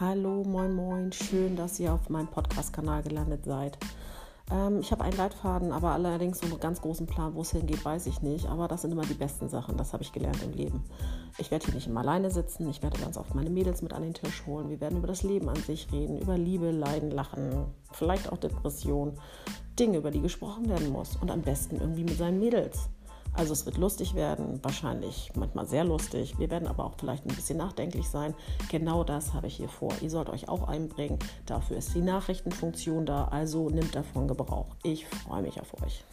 Hallo, moin, moin. Schön, dass ihr auf meinem Podcast-Kanal gelandet seid. Ähm, ich habe einen Leitfaden, aber allerdings so einen ganz großen Plan, wo es hingeht, weiß ich nicht. Aber das sind immer die besten Sachen. Das habe ich gelernt im Leben. Ich werde hier nicht immer alleine sitzen. Ich werde ganz oft meine Mädels mit an den Tisch holen. Wir werden über das Leben an sich reden, über Liebe, Leiden, Lachen, vielleicht auch Depression. Dinge, über die gesprochen werden muss. Und am besten irgendwie mit seinen Mädels. Also es wird lustig werden, wahrscheinlich manchmal sehr lustig. Wir werden aber auch vielleicht ein bisschen nachdenklich sein. Genau das habe ich hier vor. Ihr sollt euch auch einbringen. Dafür ist die Nachrichtenfunktion da. Also nimmt davon Gebrauch. Ich freue mich auf euch.